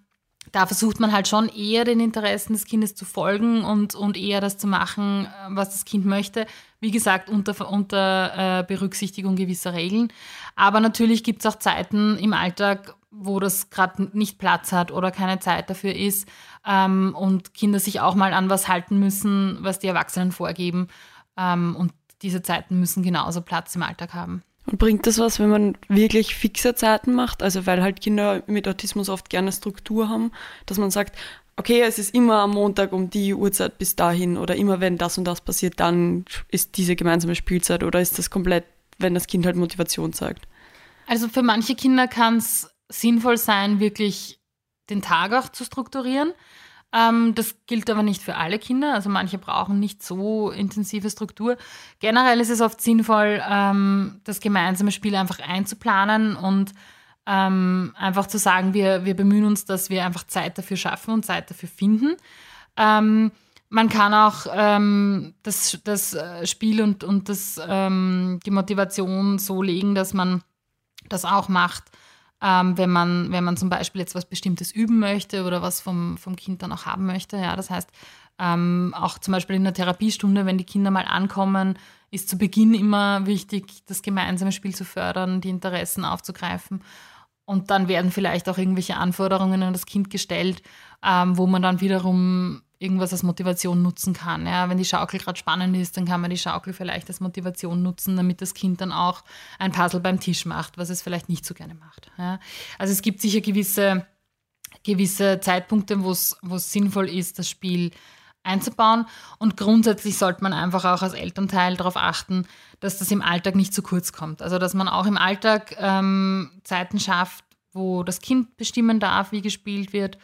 da versucht man halt schon eher den Interessen des Kindes zu folgen und, und eher das zu machen, äh, was das Kind möchte. Wie gesagt, unter, unter äh, Berücksichtigung gewisser Regeln. Aber natürlich gibt es auch Zeiten im Alltag, wo das gerade nicht Platz hat oder keine Zeit dafür ist ähm, und Kinder sich auch mal an was halten müssen, was die Erwachsenen vorgeben. Ähm, und diese Zeiten müssen genauso Platz im Alltag haben. Und bringt das was, wenn man wirklich fixe Zeiten macht? Also weil halt Kinder mit Autismus oft gerne Struktur haben, dass man sagt, okay, es ist immer am Montag um die Uhrzeit bis dahin oder immer wenn das und das passiert, dann ist diese gemeinsame Spielzeit oder ist das komplett, wenn das Kind halt Motivation zeigt? Also für manche Kinder kann es sinnvoll sein, wirklich den Tag auch zu strukturieren. Ähm, das gilt aber nicht für alle Kinder. Also manche brauchen nicht so intensive Struktur. Generell ist es oft sinnvoll, ähm, das gemeinsame Spiel einfach einzuplanen und ähm, einfach zu sagen, wir, wir bemühen uns, dass wir einfach Zeit dafür schaffen und Zeit dafür finden. Ähm, man kann auch ähm, das, das äh, Spiel und, und das, ähm, die Motivation so legen, dass man das auch macht, ähm, wenn, man, wenn man zum Beispiel jetzt was Bestimmtes üben möchte oder was vom, vom Kind dann auch haben möchte. Ja, das heißt, ähm, auch zum Beispiel in der Therapiestunde, wenn die Kinder mal ankommen, ist zu Beginn immer wichtig, das gemeinsame Spiel zu fördern, die Interessen aufzugreifen. Und dann werden vielleicht auch irgendwelche Anforderungen an das Kind gestellt, ähm, wo man dann wiederum irgendwas als Motivation nutzen kann. Ja, wenn die Schaukel gerade spannend ist, dann kann man die Schaukel vielleicht als Motivation nutzen, damit das Kind dann auch ein Puzzle beim Tisch macht, was es vielleicht nicht so gerne macht. Ja, also es gibt sicher gewisse, gewisse Zeitpunkte, wo es sinnvoll ist, das Spiel einzubauen. Und grundsätzlich sollte man einfach auch als Elternteil darauf achten, dass das im Alltag nicht zu kurz kommt. Also dass man auch im Alltag ähm, Zeiten schafft, wo das Kind bestimmen darf, wie gespielt wird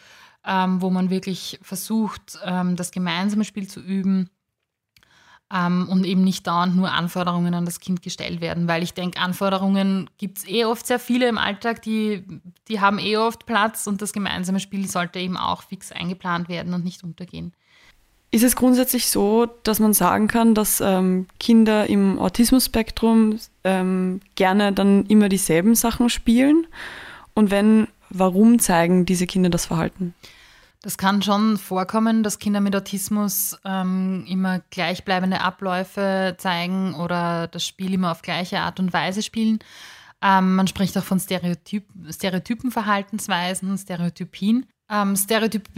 ähm, wo man wirklich versucht, ähm, das gemeinsame Spiel zu üben ähm, und eben nicht dauernd nur Anforderungen an das Kind gestellt werden, weil ich denke, Anforderungen gibt es eh oft sehr viele im Alltag, die, die haben eh oft Platz und das gemeinsame Spiel sollte eben auch fix eingeplant werden und nicht untergehen. Ist es grundsätzlich so, dass man sagen kann, dass ähm, Kinder im Autismus-Spektrum ähm, gerne dann immer dieselben Sachen spielen? Und wenn Warum zeigen diese Kinder das Verhalten? Das kann schon vorkommen, dass Kinder mit Autismus ähm, immer gleichbleibende Abläufe zeigen oder das Spiel immer auf gleiche Art und Weise spielen. Ähm, man spricht auch von Stereotyp Stereotypen Verhaltensweisen, Stereotypien. Ähm, stereotype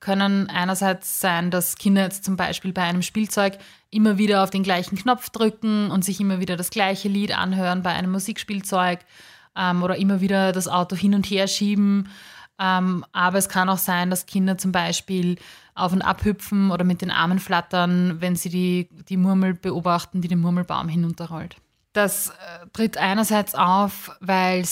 können einerseits sein, dass Kinder jetzt zum Beispiel bei einem Spielzeug immer wieder auf den gleichen Knopf drücken und sich immer wieder das gleiche Lied anhören bei einem Musikspielzeug ähm, oder immer wieder das Auto hin und her schieben. Ähm, aber es kann auch sein, dass Kinder zum Beispiel auf und ab hüpfen oder mit den Armen flattern, wenn sie die, die Murmel beobachten, die den Murmelbaum hinunterrollt. Das äh, tritt einerseits auf, weil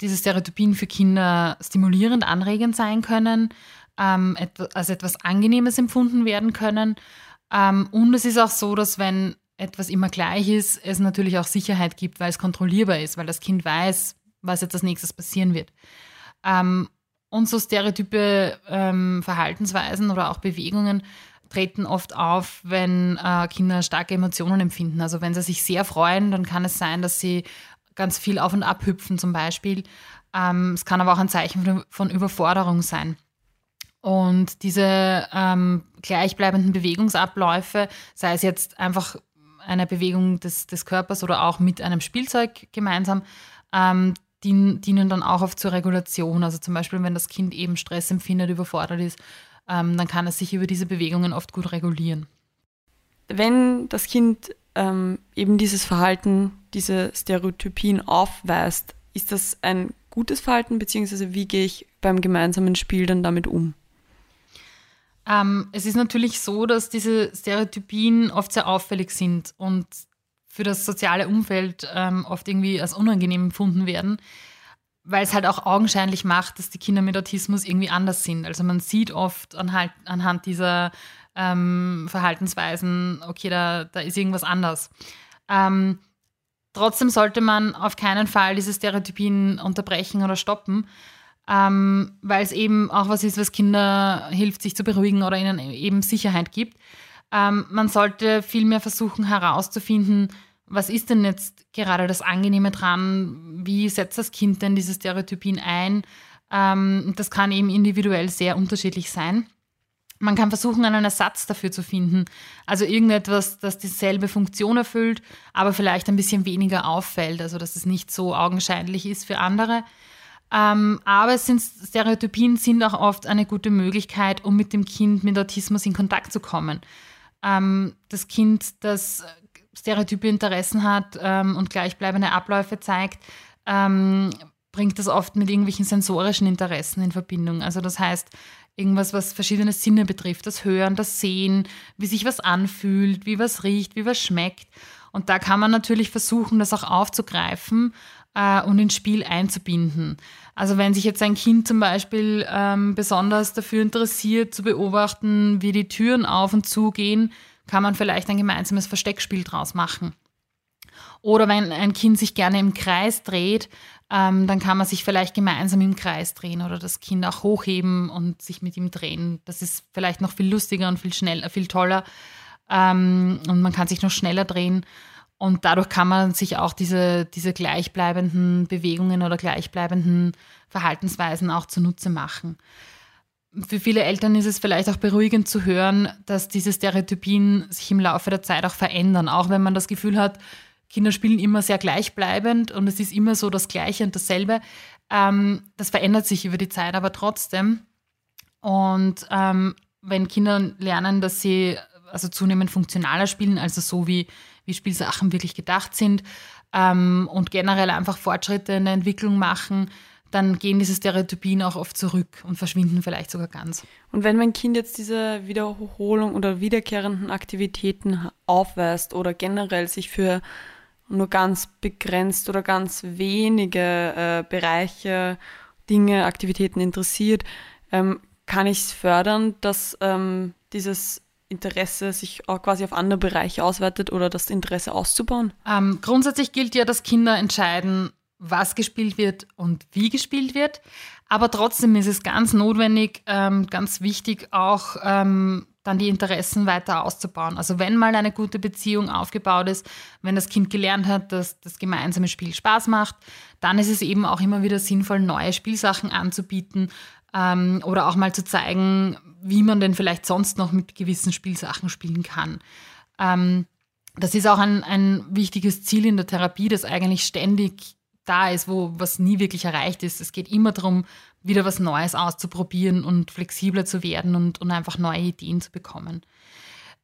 diese Stereotypien für Kinder stimulierend, anregend sein können, ähm, als etwas Angenehmes empfunden werden können. Ähm, und es ist auch so, dass wenn etwas immer gleich ist, es natürlich auch Sicherheit gibt, weil es kontrollierbar ist, weil das Kind weiß, was jetzt als nächstes passieren wird. Ähm, und so stereotype ähm, Verhaltensweisen oder auch Bewegungen treten oft auf, wenn äh, Kinder starke Emotionen empfinden. Also wenn sie sich sehr freuen, dann kann es sein, dass sie ganz viel auf und ab hüpfen zum Beispiel. Ähm, es kann aber auch ein Zeichen von, von Überforderung sein. Und diese ähm, gleichbleibenden Bewegungsabläufe, sei es jetzt einfach einer Bewegung des, des Körpers oder auch mit einem Spielzeug gemeinsam, ähm, dienen, dann auch oft zur Regulation. Also zum Beispiel, wenn das Kind eben Stress empfindet, überfordert ist, ähm, dann kann es sich über diese Bewegungen oft gut regulieren. Wenn das Kind ähm, eben dieses Verhalten, diese Stereotypien aufweist, ist das ein gutes Verhalten, beziehungsweise wie gehe ich beim gemeinsamen Spiel dann damit um? Ähm, es ist natürlich so, dass diese Stereotypien oft sehr auffällig sind und für das soziale Umfeld ähm, oft irgendwie als unangenehm empfunden werden, weil es halt auch augenscheinlich macht, dass die Kinder mit Autismus irgendwie anders sind. Also man sieht oft anhand, anhand dieser ähm, Verhaltensweisen, okay, da, da ist irgendwas anders. Ähm, trotzdem sollte man auf keinen Fall diese Stereotypien unterbrechen oder stoppen, ähm, weil es eben auch was ist, was Kinder hilft, sich zu beruhigen oder ihnen eben Sicherheit gibt. Ähm, man sollte vielmehr versuchen herauszufinden, was ist denn jetzt gerade das Angenehme dran? Wie setzt das Kind denn diese Stereotypien ein? Ähm, das kann eben individuell sehr unterschiedlich sein. Man kann versuchen, einen Ersatz dafür zu finden. Also irgendetwas, das dieselbe Funktion erfüllt, aber vielleicht ein bisschen weniger auffällt, also dass es nicht so augenscheinlich ist für andere. Ähm, aber sind, Stereotypien sind auch oft eine gute Möglichkeit, um mit dem Kind mit Autismus in Kontakt zu kommen. Ähm, das Kind, das stereotype Interessen hat ähm, und gleichbleibende Abläufe zeigt, ähm, bringt das oft mit irgendwelchen sensorischen Interessen in Verbindung. Also das heißt, irgendwas, was verschiedene Sinne betrifft, das Hören, das Sehen, wie sich was anfühlt, wie was riecht, wie was schmeckt. Und da kann man natürlich versuchen, das auch aufzugreifen äh, und ins Spiel einzubinden. Also wenn sich jetzt ein Kind zum Beispiel ähm, besonders dafür interessiert, zu beobachten, wie die Türen auf und zu gehen, kann man vielleicht ein gemeinsames Versteckspiel draus machen. Oder wenn ein Kind sich gerne im Kreis dreht, ähm, dann kann man sich vielleicht gemeinsam im Kreis drehen oder das Kind auch hochheben und sich mit ihm drehen. Das ist vielleicht noch viel lustiger und viel schneller, viel toller. Ähm, und man kann sich noch schneller drehen. Und dadurch kann man sich auch diese, diese gleichbleibenden Bewegungen oder gleichbleibenden Verhaltensweisen auch zunutze machen. Für viele Eltern ist es vielleicht auch beruhigend zu hören, dass diese Stereotypien sich im Laufe der Zeit auch verändern, auch wenn man das Gefühl hat, Kinder spielen immer sehr gleichbleibend und es ist immer so das Gleiche und dasselbe. Ähm, das verändert sich über die Zeit aber trotzdem. Und ähm, wenn Kinder lernen, dass sie also zunehmend funktionaler spielen, also so wie wie Spielsachen wirklich gedacht sind ähm, und generell einfach Fortschritte in der Entwicklung machen, dann gehen diese Stereotypien auch oft zurück und verschwinden vielleicht sogar ganz. Und wenn mein Kind jetzt diese Wiederholung oder wiederkehrenden Aktivitäten aufweist oder generell sich für nur ganz begrenzt oder ganz wenige äh, Bereiche, Dinge, Aktivitäten interessiert, ähm, kann ich es fördern, dass ähm, dieses Interesse sich auch quasi auf andere Bereiche ausweitet oder das Interesse auszubauen? Ähm, grundsätzlich gilt ja, dass Kinder entscheiden, was gespielt wird und wie gespielt wird. Aber trotzdem ist es ganz notwendig, ähm, ganz wichtig auch ähm, dann die Interessen weiter auszubauen. Also wenn mal eine gute Beziehung aufgebaut ist, wenn das Kind gelernt hat, dass das gemeinsame Spiel Spaß macht, dann ist es eben auch immer wieder sinnvoll, neue Spielsachen anzubieten ähm, oder auch mal zu zeigen, wie man denn vielleicht sonst noch mit gewissen Spielsachen spielen kann. Ähm, das ist auch ein, ein wichtiges Ziel in der Therapie, das eigentlich ständig da ist, wo was nie wirklich erreicht ist. Es geht immer darum, wieder was Neues auszuprobieren und flexibler zu werden und, und einfach neue Ideen zu bekommen.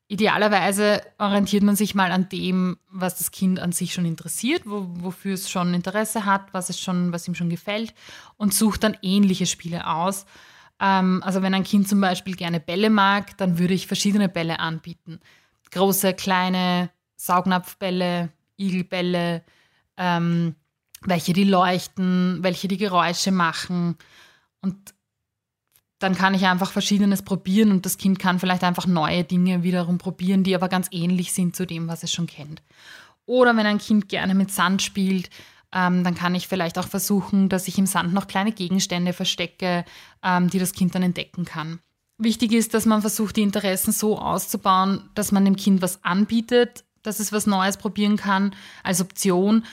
Idealerweise orientiert man sich mal an dem, was das Kind an sich schon interessiert, wo, wofür es schon Interesse hat, was es schon, was ihm schon gefällt und sucht dann ähnliche Spiele aus. Ähm, also wenn ein Kind zum Beispiel gerne Bälle mag, dann würde ich verschiedene Bälle anbieten. Große, kleine Saugnapfbälle, Igelbälle, ähm, welche die leuchten, welche die Geräusche machen. Und dann kann ich einfach Verschiedenes probieren und das Kind kann vielleicht einfach neue Dinge wiederum probieren, die aber ganz ähnlich sind zu dem, was es schon kennt. Oder wenn ein Kind gerne mit Sand spielt, ähm, dann kann ich vielleicht auch versuchen, dass ich im Sand noch kleine Gegenstände verstecke, ähm, die das Kind dann entdecken kann. Wichtig ist, dass man versucht, die Interessen so auszubauen, dass man dem Kind was anbietet, dass es was Neues probieren kann als Option,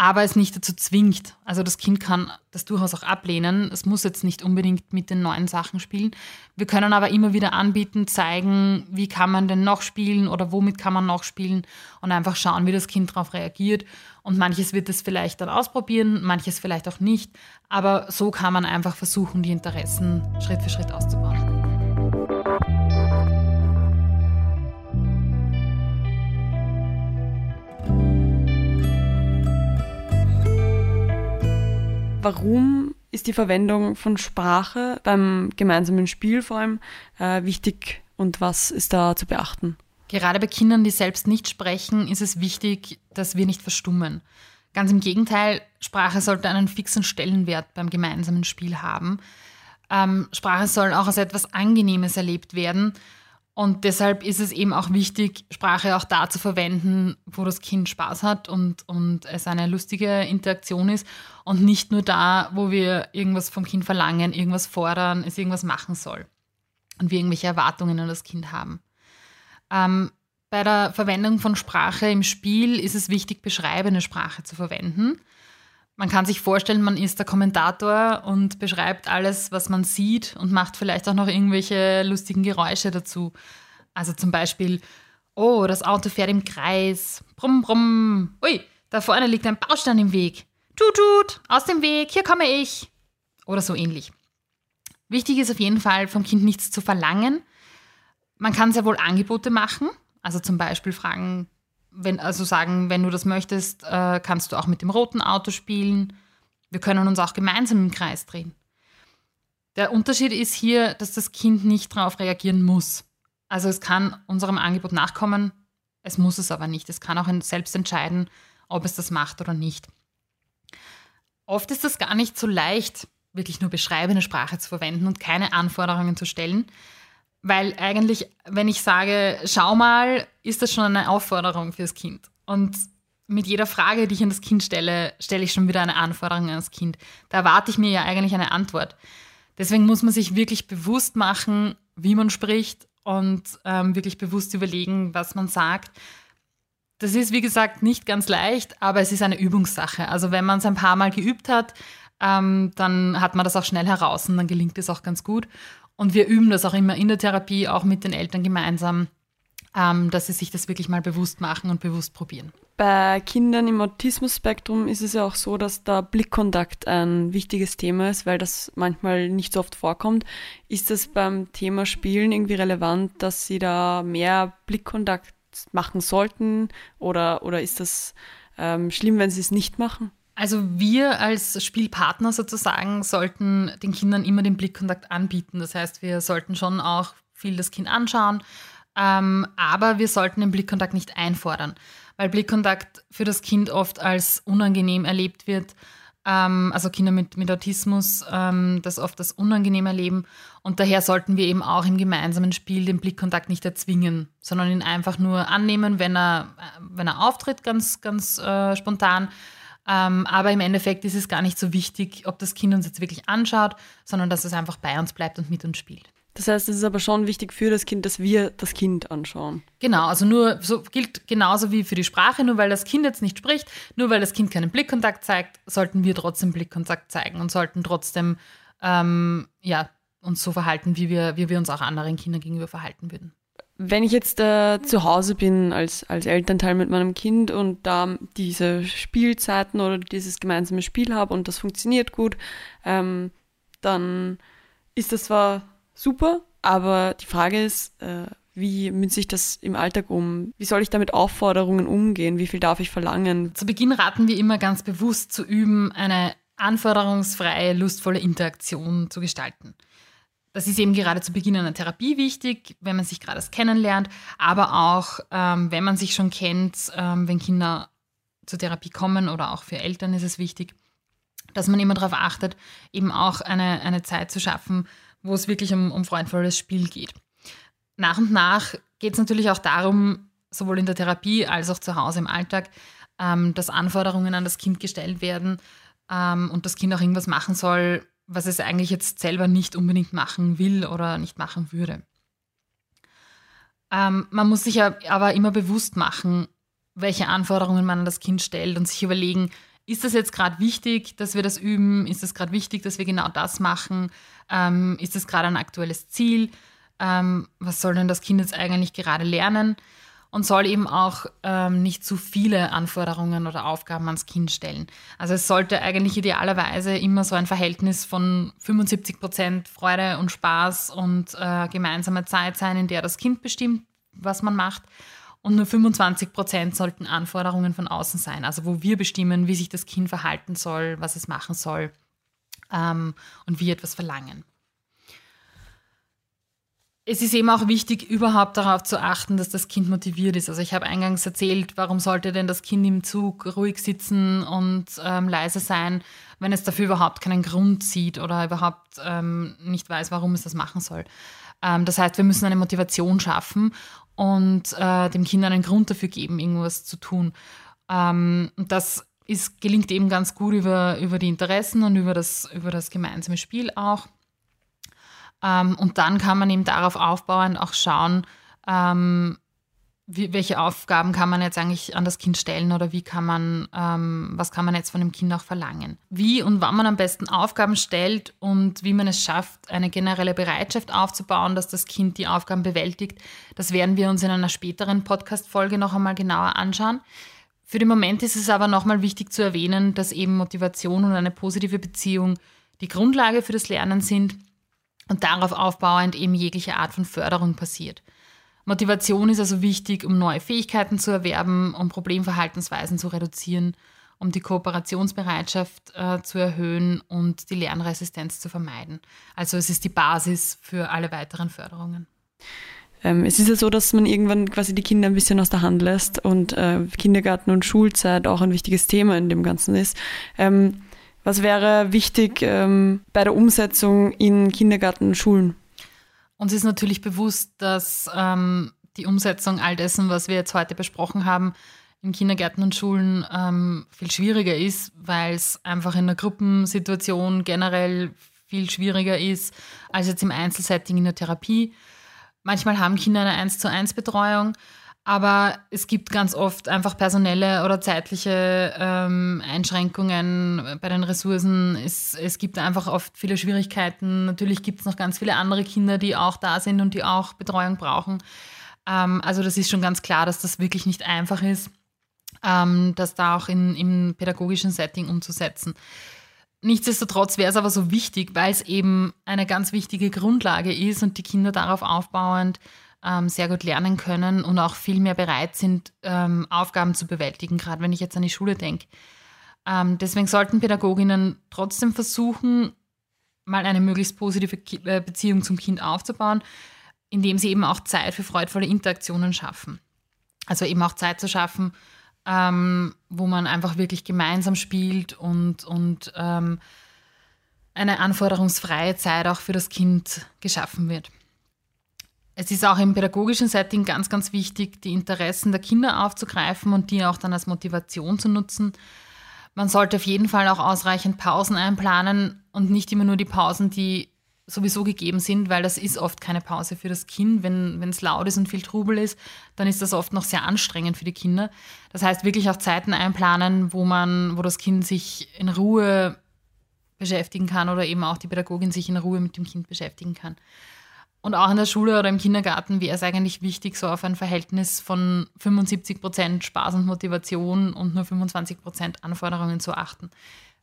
aber es nicht dazu zwingt. Also das Kind kann das durchaus auch ablehnen. Es muss jetzt nicht unbedingt mit den neuen Sachen spielen. Wir können aber immer wieder anbieten, zeigen, wie kann man denn noch spielen oder womit kann man noch spielen und einfach schauen, wie das Kind darauf reagiert. Und manches wird es vielleicht dann ausprobieren, manches vielleicht auch nicht. Aber so kann man einfach versuchen, die Interessen Schritt für Schritt auszubauen. Warum ist die Verwendung von Sprache beim gemeinsamen Spiel vor allem äh, wichtig und was ist da zu beachten? Gerade bei Kindern, die selbst nicht sprechen, ist es wichtig, dass wir nicht verstummen. Ganz im Gegenteil, Sprache sollte einen fixen Stellenwert beim gemeinsamen Spiel haben. Ähm, Sprache soll auch als etwas Angenehmes erlebt werden. Und deshalb ist es eben auch wichtig, Sprache auch da zu verwenden, wo das Kind Spaß hat und, und es eine lustige Interaktion ist und nicht nur da, wo wir irgendwas vom Kind verlangen, irgendwas fordern, es irgendwas machen soll und wir irgendwelche Erwartungen an das Kind haben. Ähm, bei der Verwendung von Sprache im Spiel ist es wichtig, beschreibende Sprache zu verwenden. Man kann sich vorstellen, man ist der Kommentator und beschreibt alles, was man sieht und macht vielleicht auch noch irgendwelche lustigen Geräusche dazu. Also zum Beispiel, oh, das Auto fährt im Kreis, brumm, brumm, ui, da vorne liegt ein Baustein im Weg. Tut, tut, aus dem Weg, hier komme ich. Oder so ähnlich. Wichtig ist auf jeden Fall, vom Kind nichts zu verlangen. Man kann sehr wohl Angebote machen, also zum Beispiel fragen, wenn, also sagen, wenn du das möchtest, äh, kannst du auch mit dem roten Auto spielen. Wir können uns auch gemeinsam im Kreis drehen. Der Unterschied ist hier, dass das Kind nicht darauf reagieren muss. Also es kann unserem Angebot nachkommen, es muss es aber nicht. Es kann auch selbst entscheiden, ob es das macht oder nicht. Oft ist es gar nicht so leicht, wirklich nur beschreibende Sprache zu verwenden und keine Anforderungen zu stellen, weil eigentlich, wenn ich sage, schau mal, ist das schon eine Aufforderung fürs Kind. Und mit jeder Frage, die ich an das Kind stelle, stelle ich schon wieder eine Anforderung an das Kind. Da erwarte ich mir ja eigentlich eine Antwort. Deswegen muss man sich wirklich bewusst machen, wie man spricht und ähm, wirklich bewusst überlegen, was man sagt. Das ist, wie gesagt, nicht ganz leicht, aber es ist eine Übungssache. Also wenn man es ein paar Mal geübt hat, ähm, dann hat man das auch schnell heraus und dann gelingt es auch ganz gut. Und wir üben das auch immer in der Therapie, auch mit den Eltern gemeinsam, ähm, dass sie sich das wirklich mal bewusst machen und bewusst probieren. Bei Kindern im Autismus-Spektrum ist es ja auch so, dass da Blickkontakt ein wichtiges Thema ist, weil das manchmal nicht so oft vorkommt. Ist das beim Thema Spielen irgendwie relevant, dass sie da mehr Blickkontakt machen sollten oder, oder ist das ähm, schlimm, wenn sie es nicht machen? Also wir als Spielpartner sozusagen sollten den Kindern immer den Blickkontakt anbieten. Das heißt, wir sollten schon auch viel das Kind anschauen, ähm, aber wir sollten den Blickkontakt nicht einfordern, weil Blickkontakt für das Kind oft als unangenehm erlebt wird. Ähm, also Kinder mit, mit Autismus ähm, das oft als unangenehm erleben. Und daher sollten wir eben auch im gemeinsamen Spiel den Blickkontakt nicht erzwingen, sondern ihn einfach nur annehmen, wenn er, wenn er auftritt, ganz, ganz äh, spontan ähm, aber im Endeffekt ist es gar nicht so wichtig, ob das Kind uns jetzt wirklich anschaut, sondern dass es einfach bei uns bleibt und mit uns spielt. Das heißt, es ist aber schon wichtig für das Kind, dass wir das Kind anschauen. Genau, also nur so gilt genauso wie für die Sprache, nur weil das Kind jetzt nicht spricht, nur weil das Kind keinen Blickkontakt zeigt, sollten wir trotzdem Blickkontakt zeigen und sollten trotzdem ähm, ja, uns so verhalten, wie wir, wie wir uns auch anderen Kindern gegenüber verhalten würden. Wenn ich jetzt äh, zu Hause bin als, als Elternteil mit meinem Kind und da diese Spielzeiten oder dieses gemeinsame Spiel habe und das funktioniert gut, ähm, dann ist das zwar super, aber die Frage ist, äh, wie münze ich das im Alltag um? Wie soll ich da mit Aufforderungen umgehen? Wie viel darf ich verlangen? Zu Beginn raten wir immer ganz bewusst zu üben, eine anforderungsfreie, lustvolle Interaktion zu gestalten. Das ist eben gerade zu Beginn einer Therapie wichtig, wenn man sich gerade erst kennenlernt, aber auch, ähm, wenn man sich schon kennt, ähm, wenn Kinder zur Therapie kommen oder auch für Eltern ist es wichtig, dass man immer darauf achtet, eben auch eine, eine Zeit zu schaffen, wo es wirklich um, um freundvolles Spiel geht. Nach und nach geht es natürlich auch darum, sowohl in der Therapie als auch zu Hause im Alltag, ähm, dass Anforderungen an das Kind gestellt werden ähm, und das Kind auch irgendwas machen soll, was es eigentlich jetzt selber nicht unbedingt machen will oder nicht machen würde. Ähm, man muss sich aber immer bewusst machen, welche Anforderungen man an das Kind stellt und sich überlegen, ist das jetzt gerade wichtig, dass wir das üben? Ist es gerade wichtig, dass wir genau das machen? Ähm, ist es gerade ein aktuelles Ziel? Ähm, was soll denn das Kind jetzt eigentlich gerade lernen? Und soll eben auch ähm, nicht zu viele Anforderungen oder Aufgaben ans Kind stellen. Also es sollte eigentlich idealerweise immer so ein Verhältnis von 75 Prozent Freude und Spaß und äh, gemeinsame Zeit sein, in der das Kind bestimmt, was man macht. Und nur 25 Prozent sollten Anforderungen von außen sein, also wo wir bestimmen, wie sich das Kind verhalten soll, was es machen soll. ähm, und wie etwas verlangen. Es ist eben auch wichtig, überhaupt darauf zu achten, dass das Kind motiviert ist. Also ich habe eingangs erzählt, warum sollte denn das Kind im Zug ruhig sitzen und ähm, leise sein, wenn es dafür überhaupt keinen Grund sieht oder überhaupt ähm, nicht weiß, warum es das machen soll. Ähm, das heißt, wir müssen eine Motivation schaffen und äh, dem Kind einen Grund dafür geben, irgendwas zu tun. Ähm, das ist, gelingt eben ganz gut über, über die Interessen und über das, über das gemeinsame Spiel auch. Ähm, und dann kann man eben darauf aufbauen, auch schauen, ähm, wie, welche Aufgaben kann man jetzt eigentlich an das Kind stellen oder wie kann man, ähm, was kann man jetzt von dem Kind auch verlangen. Wie und wann man am besten Aufgaben stellt und wie man es schafft, eine generelle Bereitschaft aufzubauen, dass das Kind die Aufgaben bewältigt, das werden wir uns in einer späteren Podcast-Folge noch einmal genauer anschauen. Für den Moment ist es aber nochmal wichtig zu erwähnen, dass eben Motivation und eine positive Beziehung die Grundlage für das Lernen sind und darauf aufbauend eben jegliche Art von Förderung passiert. Motivation ist also wichtig, um neue Fähigkeiten zu erwerben, um Problemverhaltensweisen zu reduzieren, um die Kooperationsbereitschaft äh, zu erhöhen und die Lernresistenz zu vermeiden. Also es ist die Basis für alle weiteren Förderungen. Ähm, es ist ja so, dass man irgendwann quasi die Kinder ein bisschen aus der Hand lässt und äh, Kindergarten und Schulzeit auch ein wichtiges Thema in dem Ganzen ist. Ähm, was wäre wichtig ähm, bei der Umsetzung in Kindergarten und Schulen? Uns ist natürlich bewusst, dass ähm, die Umsetzung all dessen, was wir jetzt heute besprochen haben, in Kindergärten und Schulen ähm, viel schwieriger ist, weil es einfach in der Gruppensituation generell viel schwieriger ist als jetzt im Einzelsetting in der Therapie. Manchmal haben Kinder eine 1 zu 1 Betreuung, aber es gibt ganz oft einfach personelle oder zeitliche ähm, Einschränkungen bei den Ressourcen. Es, es gibt einfach oft viele Schwierigkeiten. Natürlich gibt es noch ganz viele andere Kinder, die auch da sind und die auch Betreuung brauchen. Ähm, also das ist schon ganz klar, dass das wirklich nicht einfach ist, ähm, das da auch in, im pädagogischen Setting umzusetzen. Nichtsdestotrotz wäre es aber so wichtig, weil es eben eine ganz wichtige Grundlage ist und die Kinder darauf aufbauend ähm, sehr gut lernen können und auch viel mehr bereit sind, ähm, Aufgaben zu bewältigen, gerade wenn ich jetzt an die Schule denke. Ähm, deswegen sollten Pädagoginnen trotzdem versuchen, mal eine möglichst positive äh, Beziehung zum Kind aufzubauen, indem sie eben auch Zeit für freudvolle Interaktionen schaffen. Also eben auch Zeit zu schaffen, ähm, wo man einfach wirklich gemeinsam spielt und, und ähm, eine anforderungsfreie Zeit auch für das Kind geschaffen wird. Es ist auch im pädagogischen Setting ganz, ganz wichtig, die Interessen der Kinder aufzugreifen und die auch dann als Motivation zu nutzen. Man sollte auf jeden Fall auch ausreichend Pausen einplanen und nicht immer nur die Pausen, die sowieso gegeben sind, weil das ist oft keine Pause für das Kind. Wenn es laut ist und viel Trubel ist, dann ist das oft noch sehr anstrengend für die Kinder. Das heißt, wirklich auch Zeiten einplanen, wo man, wo das Kind sich in Ruhe beschäftigen kann oder eben auch die Pädagogin sich in Ruhe mit dem Kind beschäftigen kann. Und auch in der Schule oder im Kindergarten wäre es eigentlich wichtig, so auf ein Verhältnis von 75 Prozent Spaß und Motivation und nur 25 Prozent Anforderungen zu achten.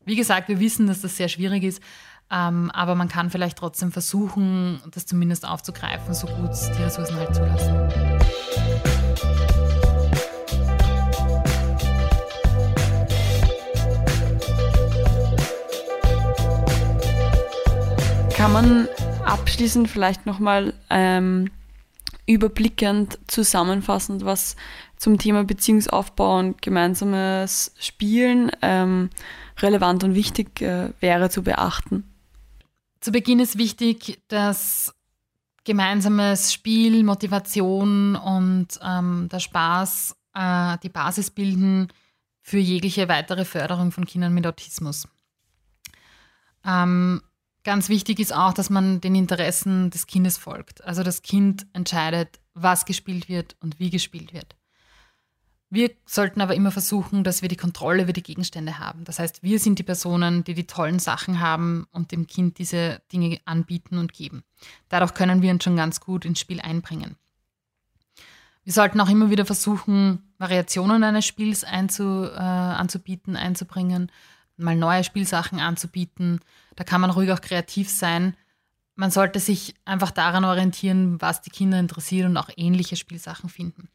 Wie gesagt, wir wissen, dass das sehr schwierig ist, ähm, aber man kann vielleicht trotzdem versuchen, das zumindest aufzugreifen, so gut die Ressourcen halt zulassen. Kann man abschließend vielleicht nochmal ähm, überblickend zusammenfassend, was zum Thema Beziehungsaufbau und gemeinsames Spielen ähm, relevant und wichtig äh, wäre zu beachten? Zu Beginn ist wichtig, dass gemeinsames Spiel, Motivation und ähm, der Spaß äh, die Basis bilden für jegliche weitere Förderung von Kindern mit Autismus. Ähm, Ganz wichtig ist auch, dass man den Interessen des Kindes folgt. Also das Kind entscheidet, was gespielt wird und wie gespielt wird. Wir sollten aber immer versuchen, dass wir die Kontrolle über die Gegenstände haben. Das heißt, wir sind die Personen, die die tollen Sachen haben und dem Kind diese Dinge anbieten und geben. Dadurch können wir uns schon ganz gut ins Spiel einbringen. Wir sollten auch immer wieder versuchen, Variationen eines Spiels einzu, äh, anzubieten, einzubringen, mal neue Spielsachen anzubieten. Da kann man ruhig auch kreativ sein. Man sollte sich einfach daran orientieren, was die Kinder interessiert und auch ähnliche Spielsachen finden.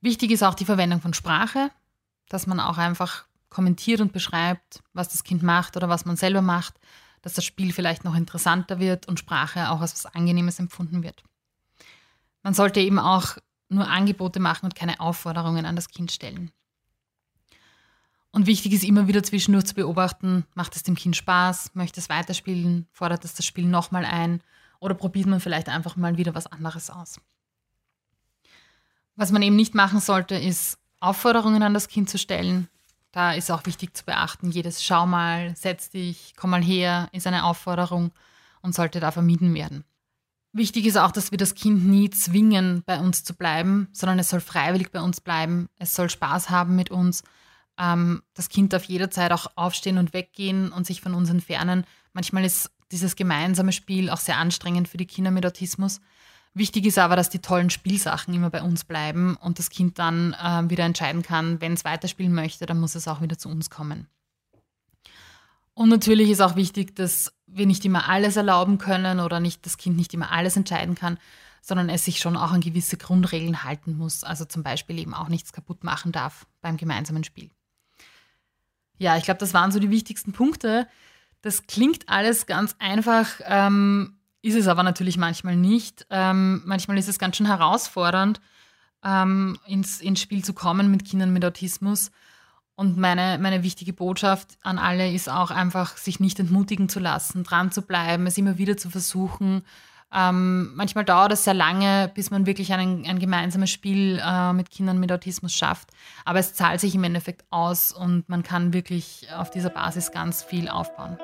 Wichtig ist auch die Verwendung von Sprache, dass man auch einfach kommentiert und beschreibt, was das Kind macht oder was man selber macht, dass das Spiel vielleicht noch interessanter wird und Sprache auch als was Angenehmes empfunden wird. Man sollte eben auch nur Angebote machen und keine Aufforderungen an das Kind stellen. Und wichtig ist immer wieder zwischendurch zu beobachten, macht es dem Kind Spaß, möchte es weiterspielen, fordert es das Spiel nochmal ein oder probiert man vielleicht einfach mal wieder was anderes aus. Was man eben nicht machen sollte, ist Aufforderungen an das Kind zu stellen. Da ist auch wichtig zu beachten, jedes Schau mal, setz dich, komm mal her, ist eine Aufforderung und sollte da vermieden werden. Wichtig ist auch, dass wir das Kind nie zwingen, bei uns zu bleiben, sondern es soll freiwillig bei uns bleiben. Es soll Spaß haben mit uns. Ähm, das Kind darf jederzeit auch aufstehen und weggehen und sich von uns entfernen. Manchmal ist dieses gemeinsame Spiel auch sehr anstrengend für die Kinder mit Autismus. Wichtig ist aber, dass die tollen Spielsachen immer bei uns bleiben und das Kind dann äh, wieder entscheiden kann, wenn es weiterspielen möchte, dann muss es auch wieder zu uns kommen. Und natürlich ist auch wichtig, dass wir nicht immer alles erlauben können oder nicht das Kind nicht immer alles entscheiden kann, sondern es sich schon auch an gewisse Grundregeln halten muss. Also zum Beispiel eben auch nichts kaputt machen darf beim gemeinsamen Spiel. Ja, ich glaube, das waren so die wichtigsten Punkte. Das klingt alles ganz einfach, ähm, ist es aber natürlich manchmal nicht. Ähm, manchmal ist es ganz schön herausfordernd, ähm, ins, ins Spiel zu kommen mit Kindern mit Autismus. Und meine, meine wichtige Botschaft an alle ist auch einfach, sich nicht entmutigen zu lassen, dran zu bleiben, es immer wieder zu versuchen. Ähm, manchmal dauert es sehr lange, bis man wirklich einen, ein gemeinsames Spiel äh, mit Kindern mit Autismus schafft. Aber es zahlt sich im Endeffekt aus und man kann wirklich auf dieser Basis ganz viel aufbauen.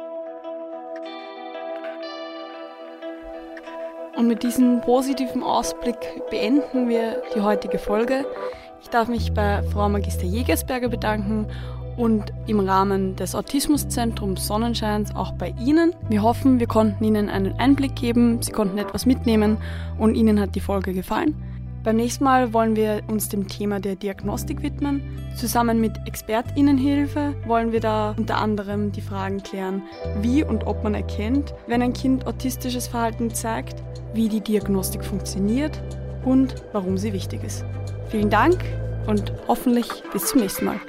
Und mit diesem positiven Ausblick beenden wir die heutige Folge. Ich darf mich bei Frau Magister Jägersberger bedanken und im Rahmen des Autismuszentrums Sonnenscheins auch bei Ihnen. Wir hoffen, wir konnten Ihnen einen Einblick geben, Sie konnten etwas mitnehmen und Ihnen hat die Folge gefallen. Beim nächsten Mal wollen wir uns dem Thema der Diagnostik widmen. Zusammen mit Expertinnenhilfe wollen wir da unter anderem die Fragen klären, wie und ob man erkennt, wenn ein Kind autistisches Verhalten zeigt, wie die Diagnostik funktioniert und warum sie wichtig ist. Vielen Dank und hoffentlich bis zum nächsten Mal.